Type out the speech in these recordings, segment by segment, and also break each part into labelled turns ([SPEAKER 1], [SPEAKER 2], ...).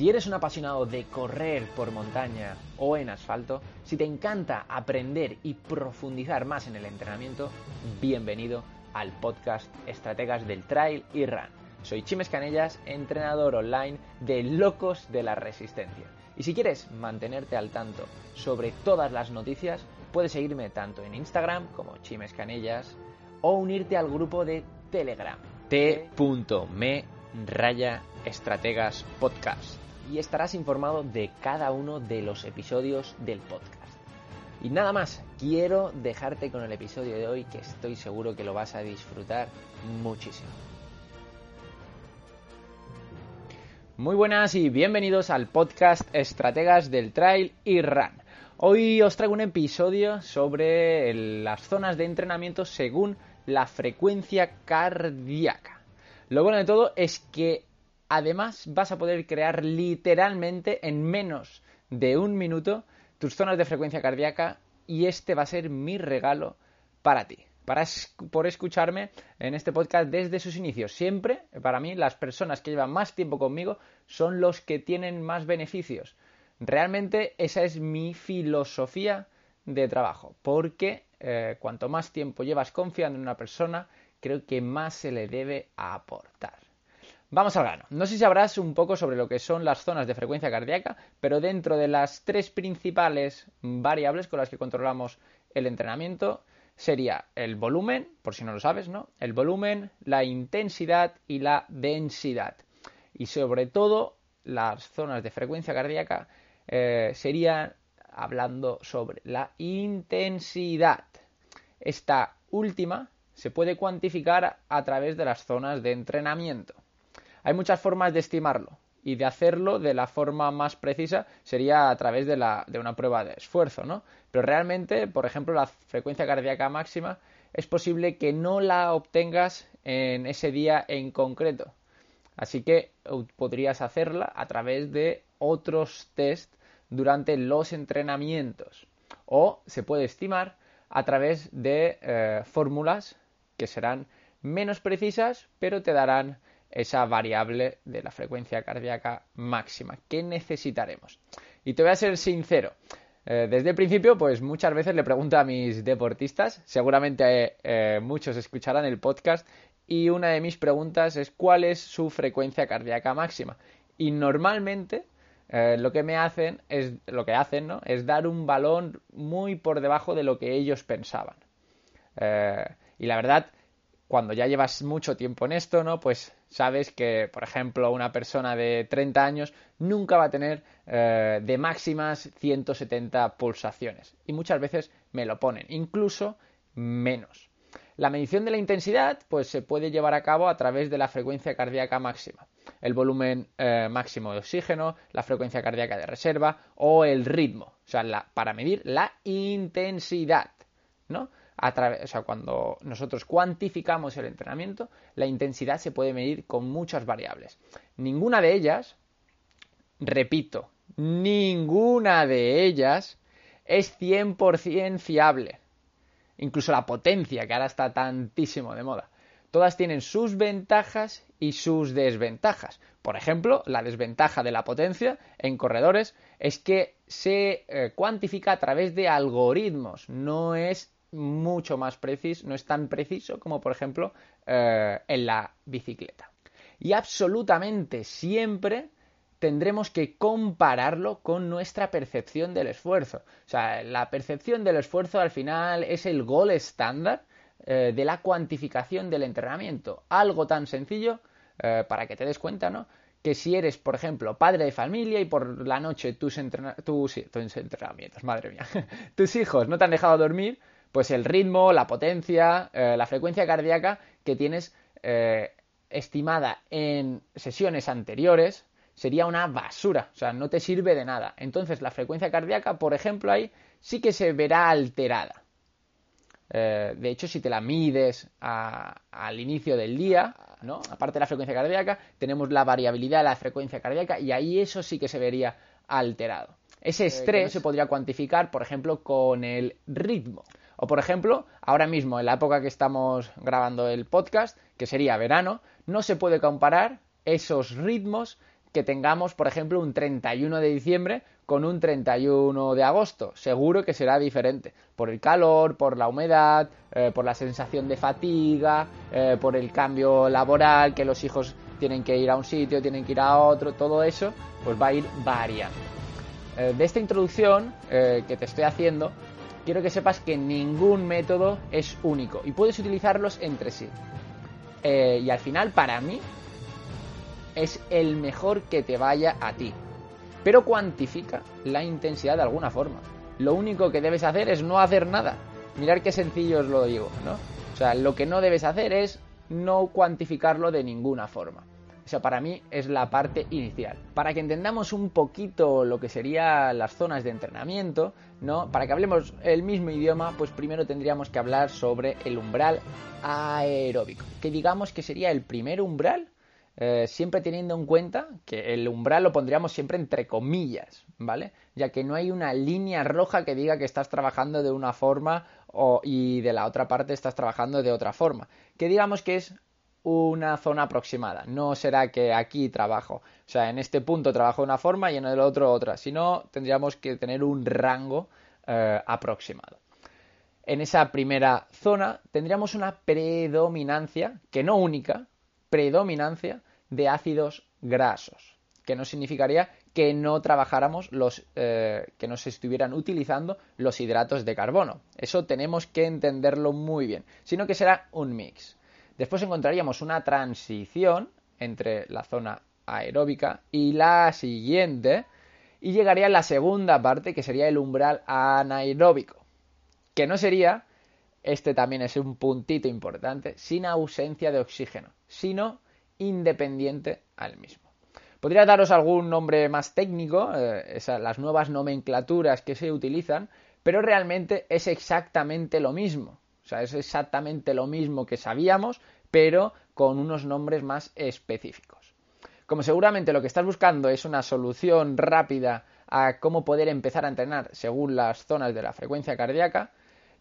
[SPEAKER 1] Si eres un apasionado de correr por montaña o en asfalto, si te encanta aprender y profundizar más en el entrenamiento, bienvenido al podcast Estrategas del Trail y Run. Soy Chimes Canellas, entrenador online de Locos de la Resistencia. Y si quieres mantenerte al tanto sobre todas las noticias, puedes seguirme tanto en Instagram como Chimes Canellas o unirte al grupo de Telegram t.me raya estrategas podcast y estarás informado de cada uno de los episodios del podcast. Y nada más, quiero dejarte con el episodio de hoy que estoy seguro que lo vas a disfrutar muchísimo. Muy buenas y bienvenidos al podcast Estrategas del Trail y Run. Hoy os traigo un episodio sobre las zonas de entrenamiento según la frecuencia cardíaca. Lo bueno de todo es que además vas a poder crear literalmente en menos de un minuto tus zonas de frecuencia cardíaca y este va a ser mi regalo para ti. Por escucharme en este podcast desde sus inicios. Siempre, para mí, las personas que llevan más tiempo conmigo son los que tienen más beneficios. Realmente esa es mi filosofía de trabajo, porque eh, cuanto más tiempo llevas confiando en una persona, creo que más se le debe aportar. Vamos al grano. No sé si sabrás un poco sobre lo que son las zonas de frecuencia cardíaca, pero dentro de las tres principales variables con las que controlamos el entrenamiento sería el volumen, por si no lo sabes, ¿no? El volumen, la intensidad y la densidad. Y sobre todo las zonas de frecuencia cardíaca eh, serían hablando sobre la intensidad. Esta última se puede cuantificar a través de las zonas de entrenamiento. Hay muchas formas de estimarlo y de hacerlo de la forma más precisa sería a través de, la, de una prueba de esfuerzo, ¿no? Pero realmente, por ejemplo, la frecuencia cardíaca máxima es posible que no la obtengas en ese día en concreto. Así que podrías hacerla a través de otros test durante los entrenamientos. O se puede estimar a través de eh, fórmulas que serán menos precisas, pero te darán esa variable de la frecuencia cardíaca máxima que necesitaremos. Y te voy a ser sincero, eh, desde el principio, pues muchas veces le pregunto a mis deportistas, seguramente eh, muchos escucharán el podcast, y una de mis preguntas es cuál es su frecuencia cardíaca máxima. Y normalmente eh, lo que me hacen es lo que hacen, ¿no? Es dar un balón muy por debajo de lo que ellos pensaban. y la verdad, cuando ya llevas mucho tiempo en esto, ¿no? Pues sabes que, por ejemplo, una persona de 30 años nunca va a tener eh, de máximas 170 pulsaciones. Y muchas veces me lo ponen, incluso menos. La medición de la intensidad, pues se puede llevar a cabo a través de la frecuencia cardíaca máxima, el volumen eh, máximo de oxígeno, la frecuencia cardíaca de reserva o el ritmo, o sea, para medir la intensidad, ¿no? O sea, cuando nosotros cuantificamos el entrenamiento, la intensidad se puede medir con muchas variables. Ninguna de ellas, repito, ninguna de ellas es 100% fiable. Incluso la potencia, que ahora está tantísimo de moda. Todas tienen sus ventajas y sus desventajas. Por ejemplo, la desventaja de la potencia en corredores es que se eh, cuantifica a través de algoritmos, no es mucho más preciso, no es tan preciso como por ejemplo eh, en la bicicleta. Y absolutamente siempre tendremos que compararlo con nuestra percepción del esfuerzo. O sea, la percepción del esfuerzo al final es el gol estándar eh, de la cuantificación del entrenamiento. Algo tan sencillo eh, para que te des cuenta, ¿no? Que si eres, por ejemplo, padre de familia y por la noche tus, tus entrenamientos, madre mía, tus hijos no te han dejado dormir, pues el ritmo, la potencia, eh, la frecuencia cardíaca que tienes eh, estimada en sesiones anteriores sería una basura, o sea, no te sirve de nada. Entonces la frecuencia cardíaca, por ejemplo, ahí sí que se verá alterada. Eh, de hecho, si te la mides al inicio del día, ¿no? aparte de la frecuencia cardíaca, tenemos la variabilidad de la frecuencia cardíaca y ahí eso sí que se vería alterado. Ese estrés se podría cuantificar, por ejemplo, con el ritmo. O por ejemplo, ahora mismo, en la época que estamos grabando el podcast, que sería verano, no se puede comparar esos ritmos que tengamos, por ejemplo, un 31 de diciembre con un 31 de agosto. Seguro que será diferente. Por el calor, por la humedad, eh, por la sensación de fatiga, eh, por el cambio laboral, que los hijos tienen que ir a un sitio, tienen que ir a otro, todo eso, pues va a ir variando. Eh, de esta introducción que te estoy haciendo, quiero que sepas que ningún método es único y puedes utilizarlos entre sí. y al final, para mí, es el mejor que te vaya a ti. Pero cuantifica la intensidad de alguna forma. Lo único que debes hacer es no hacer nada. Mirar qué sencillo os lo digo, ¿no? O sea, lo que no debes hacer es no cuantificarlo de ninguna forma. O sea, para mí es la parte inicial. Para que entendamos un poquito lo que serían las zonas de entrenamiento, ¿no? Para que hablemos el mismo idioma, pues primero tendríamos que hablar sobre el umbral aeróbico, que digamos que sería el primer umbral eh, siempre teniendo en cuenta que el umbral lo pondríamos siempre entre comillas, ¿vale? Ya que no hay una línea roja que diga que estás trabajando de una forma y de la otra parte estás trabajando de otra forma. Que digamos que es una zona aproximada. No será que aquí trabajo, o sea, en este punto trabajo de una forma y en el otro otra, sino tendríamos que tener un rango eh, aproximado. En esa primera zona tendríamos una predominancia, que no única, predominancia de ácidos grasos, que no significaría que no trabajáramos los eh, que no se estuvieran utilizando los hidratos de carbono. Eso tenemos que entenderlo muy bien, sino que será un mix. Después encontraríamos una transición entre la zona aeróbica y la siguiente y llegaría la segunda parte que sería el umbral anaeróbico, que no sería este también es un puntito importante, sin ausencia de oxígeno, sino independiente al mismo. Podría daros algún nombre más técnico, eh, las nuevas nomenclaturas que se utilizan, pero realmente es exactamente lo mismo. Sea, es exactamente lo mismo que sabíamos, pero con unos nombres más específicos. Como seguramente lo que estás buscando es una solución rápida a cómo poder empezar a entrenar según las zonas de la frecuencia cardíaca,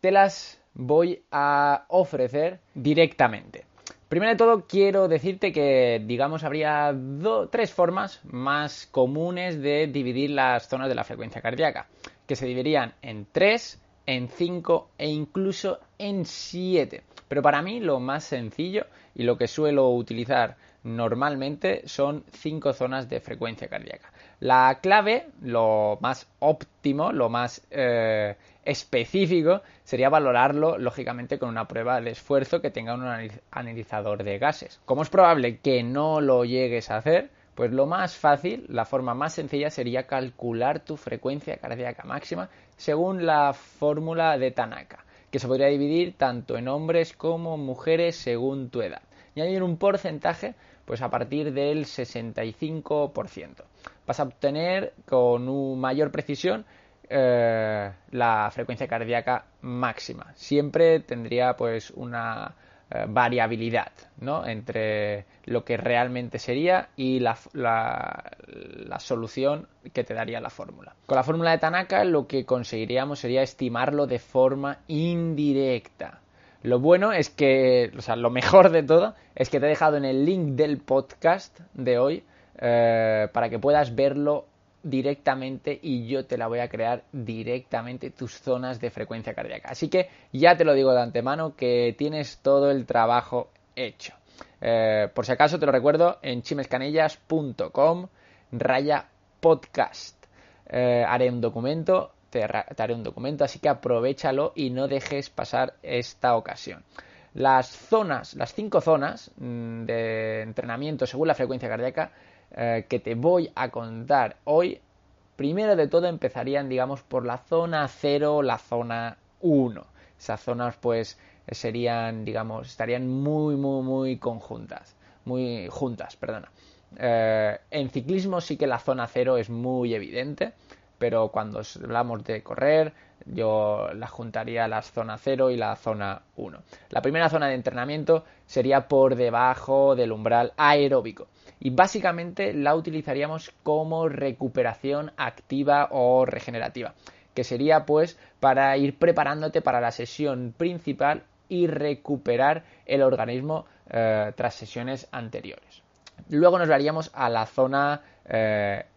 [SPEAKER 1] te las voy a ofrecer directamente. Primero de todo, quiero decirte que, digamos, habría tres formas más comunes de dividir las zonas de la frecuencia cardíaca, que se dividirían en tres, en cinco e incluso en siete. Pero para mí lo más sencillo y lo que suelo utilizar normalmente son cinco zonas de frecuencia cardíaca. La clave, lo más óptimo, lo más eh, específico, sería valorarlo lógicamente con una prueba de esfuerzo que tenga un analizador de gases. Como es probable que no lo llegues a hacer, pues lo más fácil, la forma más sencilla sería calcular tu frecuencia cardíaca máxima según la fórmula de Tanaka, que se podría dividir tanto en hombres como mujeres según tu edad. Y hay un porcentaje pues a partir del 65%. Vas a obtener con mayor precisión eh, la frecuencia cardíaca máxima. Siempre tendría pues una variabilidad ¿no? entre lo que realmente sería y la, la, solución que te daría la fórmula. Con la fórmula de Tanaka lo que conseguiríamos sería estimarlo de forma indirecta. Lo bueno es que, o sea, lo mejor de todo es que te he dejado en el link del podcast de hoy eh, para que puedas verlo directamente y yo te la voy a crear directamente tus zonas de frecuencia cardíaca. Así que ya te lo digo de antemano que tienes todo el trabajo hecho. Eh, por si acaso te lo recuerdo en chimescanellas.com raya podcast. Eh, haré un documento, te, haré un documento, así que aprovechalo y no dejes pasar esta ocasión. Las zonas, las cinco zonas mm, de entrenamiento según la frecuencia cardíaca eh, que te voy a contar hoy, primero de todo empezarían, digamos, por la zona 0 la zona 1. Esas zonas, pues, serían, digamos, estarían muy, muy, muy conjuntas. Muy juntas, perdona. Eh, en ciclismo sí que la zona 0 es muy evidente, pero cuando hablamos de correr, yo la juntaría la zona 0 y la zona 1. La primera zona de entrenamiento sería por debajo del umbral aeróbico y básicamente la utilizaríamos como recuperación activa o regenerativa, que sería pues para ir preparándote para la sesión principal y recuperar el organismo eh, tras sesiones anteriores. Luego nos daríamos a la zona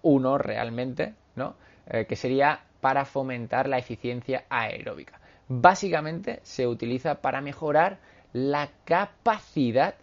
[SPEAKER 1] 1 realmente, ¿no? que sería para fomentar la eficiencia aeróbica. Básicamente se utiliza para mejorar la capacidad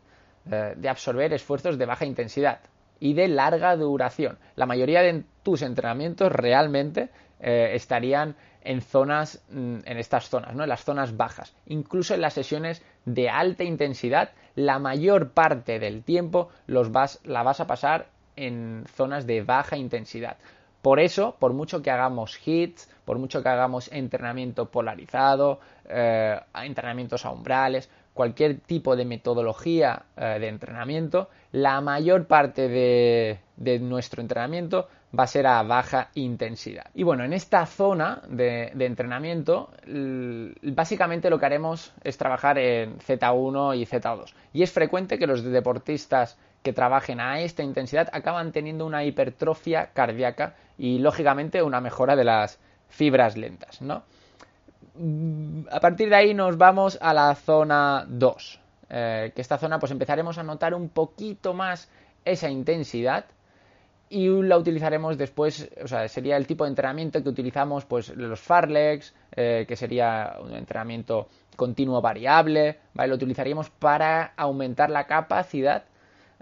[SPEAKER 1] eh, de absorber esfuerzos de baja intensidad y de larga duración. La mayoría de tus entrenamientos realmente eh, estarían en zonas, mm, en estas zonas, ¿no? En las zonas bajas. Incluso en las sesiones de alta intensidad, la mayor parte del tiempo los vas, la vas a pasar en zonas de baja intensidad. Por eso, por mucho que hagamos hits, por mucho que hagamos entrenamiento polarizado, eh, entrenamientos a umbrales, cualquier tipo de metodología eh, de entrenamiento, la mayor parte de, nuestro entrenamiento va a ser a baja intensidad. Y bueno, en esta zona de, entrenamiento, básicamente lo que haremos es trabajar en Z1 y Z2. Y es frecuente que los deportistas que trabajen a esta intensidad acaban teniendo una hipertrofia cardíaca y lógicamente una mejora de las fibras lentas, ¿no? A partir de ahí nos vamos a la zona 2, eh, que esta zona pues empezaremos a notar un poquito más esa intensidad y la utilizaremos después, o sea, sería el tipo de entrenamiento que utilizamos pues los Farlex, eh, que sería un entrenamiento continuo variable, ¿vale? Lo utilizaríamos para aumentar la capacidad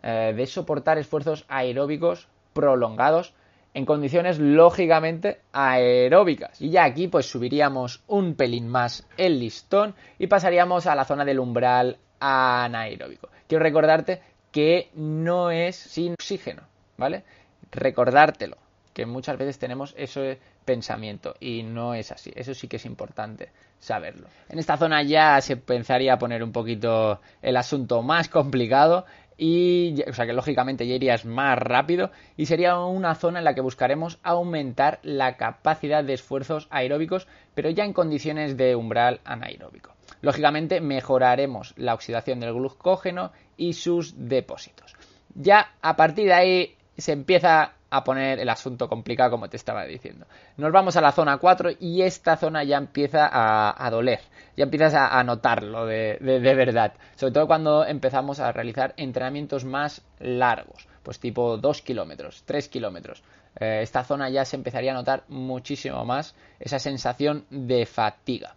[SPEAKER 1] eh, de soportar esfuerzos aeróbicos prolongados en condiciones lógicamente aeróbicas. Y ya aquí pues subiríamos un pelín más el listón y pasaríamos a la zona del umbral anaeróbico. Quiero recordarte que no es sin oxígeno, ¿vale? Recordártelo, que muchas veces tenemos ese pensamiento y no es así. Eso sí que es importante saberlo. En esta zona ya se pensaría poner un poquito el asunto más complicado y o sea que lógicamente ya irías más rápido y sería una zona en la que buscaremos aumentar la capacidad de esfuerzos aeróbicos pero ya en condiciones de umbral anaeróbico. Lógicamente mejoraremos la oxidación del glucógeno y sus depósitos. Ya a partir de ahí se empieza a poner el asunto complicado como te estaba diciendo. Nos vamos a la zona 4 y esta zona ya empieza a, doler, ya empiezas a, notarlo de, verdad, sobre todo cuando empezamos a realizar entrenamientos más largos, pues tipo 2 kilómetros, 3 kilómetros. Eh, esta zona ya se empezaría a notar muchísimo más esa sensación de fatiga,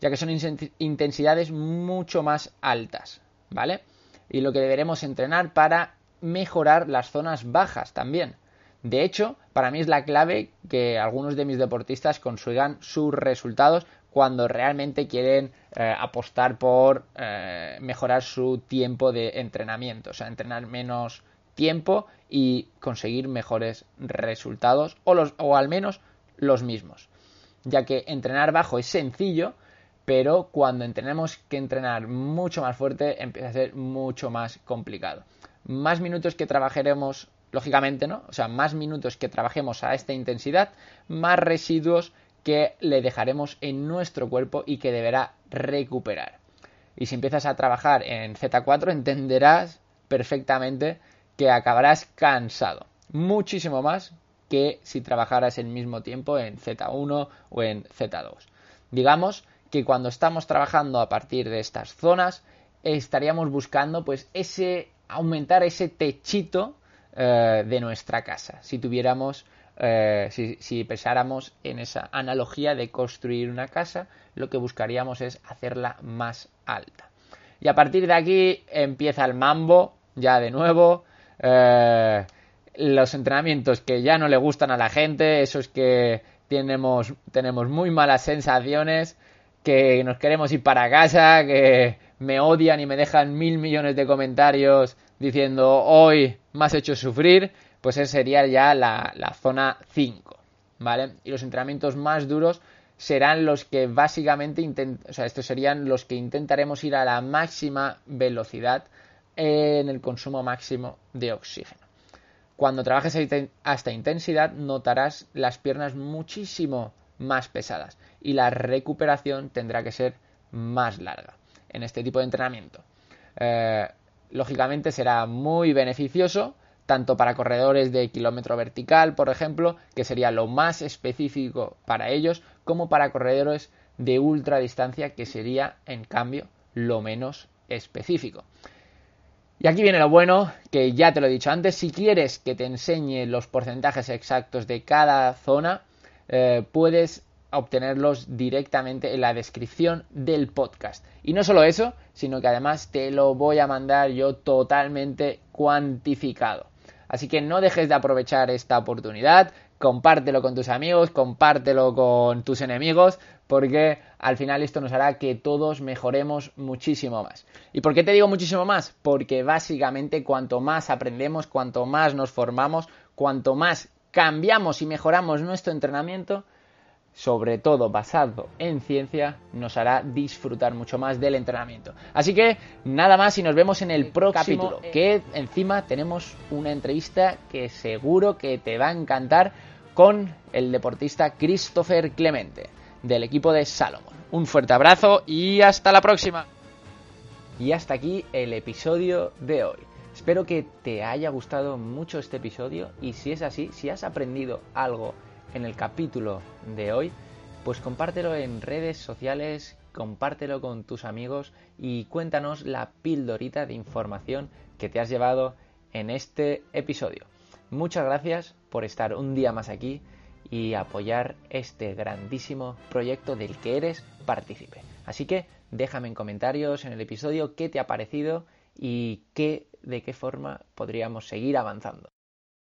[SPEAKER 1] ya que son intensidades mucho más altas, ¿vale? Y lo que deberemos entrenar para mejorar las zonas bajas también. De hecho, para mí es la clave que algunos de mis deportistas consigan sus resultados cuando realmente quieren eh, apostar por eh, mejorar su tiempo de entrenamiento, o sea, entrenar menos tiempo y conseguir mejores resultados o, los, o al menos los mismos. Ya que entrenar bajo es sencillo, pero cuando tenemos que entrenar mucho más fuerte empieza a ser mucho más complicado. Más minutos que trabajaremos lógicamente, ¿no? O sea, más minutos que trabajemos a esta intensidad, más residuos que le dejaremos en nuestro cuerpo y que deberá recuperar. Y si empiezas a trabajar en Z4 entenderás perfectamente que acabarás cansado, muchísimo más que si trabajaras el mismo tiempo en Z1 o en Z2. Digamos que cuando estamos trabajando a partir de estas zonas estaríamos buscando pues ese aumentar ese techito eh, de nuestra casa. Si tuviéramos, eh, si, pensáramos en esa analogía de construir una casa, lo que buscaríamos es hacerla más alta. Y a partir de aquí empieza el mambo, ya de nuevo. Eh, los entrenamientos que ya no le gustan a la gente, esos que tenemos, tenemos muy malas sensaciones, que nos queremos ir para casa, que me odian y me dejan mil millones de comentarios diciendo hoy me has hecho sufrir, pues esa sería ya la, zona 5, ¿vale? Y los entrenamientos más duros serán los que básicamente, o sea, estos serían los que intentaremos ir a la máxima velocidad en el consumo máximo de oxígeno. Cuando trabajes a esta intensidad notarás las piernas muchísimo más pesadas y la recuperación tendrá que ser más larga en este tipo de entrenamiento. Eh, lógicamente será muy beneficioso tanto para corredores de kilómetro vertical, por ejemplo, que sería lo más específico para ellos, como para corredores de ultra distancia, que sería, en cambio, lo menos específico. Y aquí viene lo bueno, que ya te lo he dicho antes, si quieres que te enseñe los porcentajes exactos de cada zona, eh, puedes obtenerlos directamente en la descripción del podcast. Y no solo eso, sino que además te lo voy a mandar yo totalmente cuantificado. Así que no dejes de aprovechar esta oportunidad, compártelo con tus amigos, compártelo con tus enemigos, porque al final esto nos hará que todos mejoremos muchísimo más. ¿Y por qué te digo muchísimo más? Porque básicamente cuanto más aprendemos, cuanto más nos formamos, cuanto más cambiamos y mejoramos nuestro entrenamiento, sobre todo basado en ciencia, nos hará disfrutar mucho más del entrenamiento. Así que nada más y nos vemos en el próximo capítulo, que encima tenemos una entrevista que seguro que te va a encantar con el deportista Christopher Clemente del equipo de Salomon. Un fuerte abrazo y hasta la próxima. Y hasta aquí el episodio de hoy. Espero que te haya gustado mucho este episodio y si es así, si has aprendido algo en el capítulo de hoy, pues compártelo en redes sociales, compártelo con tus amigos y cuéntanos la pildorita de información que te has llevado en este episodio. Muchas gracias por estar un día más aquí y apoyar este grandísimo proyecto del que eres partícipe. Así que déjame en comentarios en el episodio qué te ha parecido y qué, de qué forma podríamos seguir avanzando.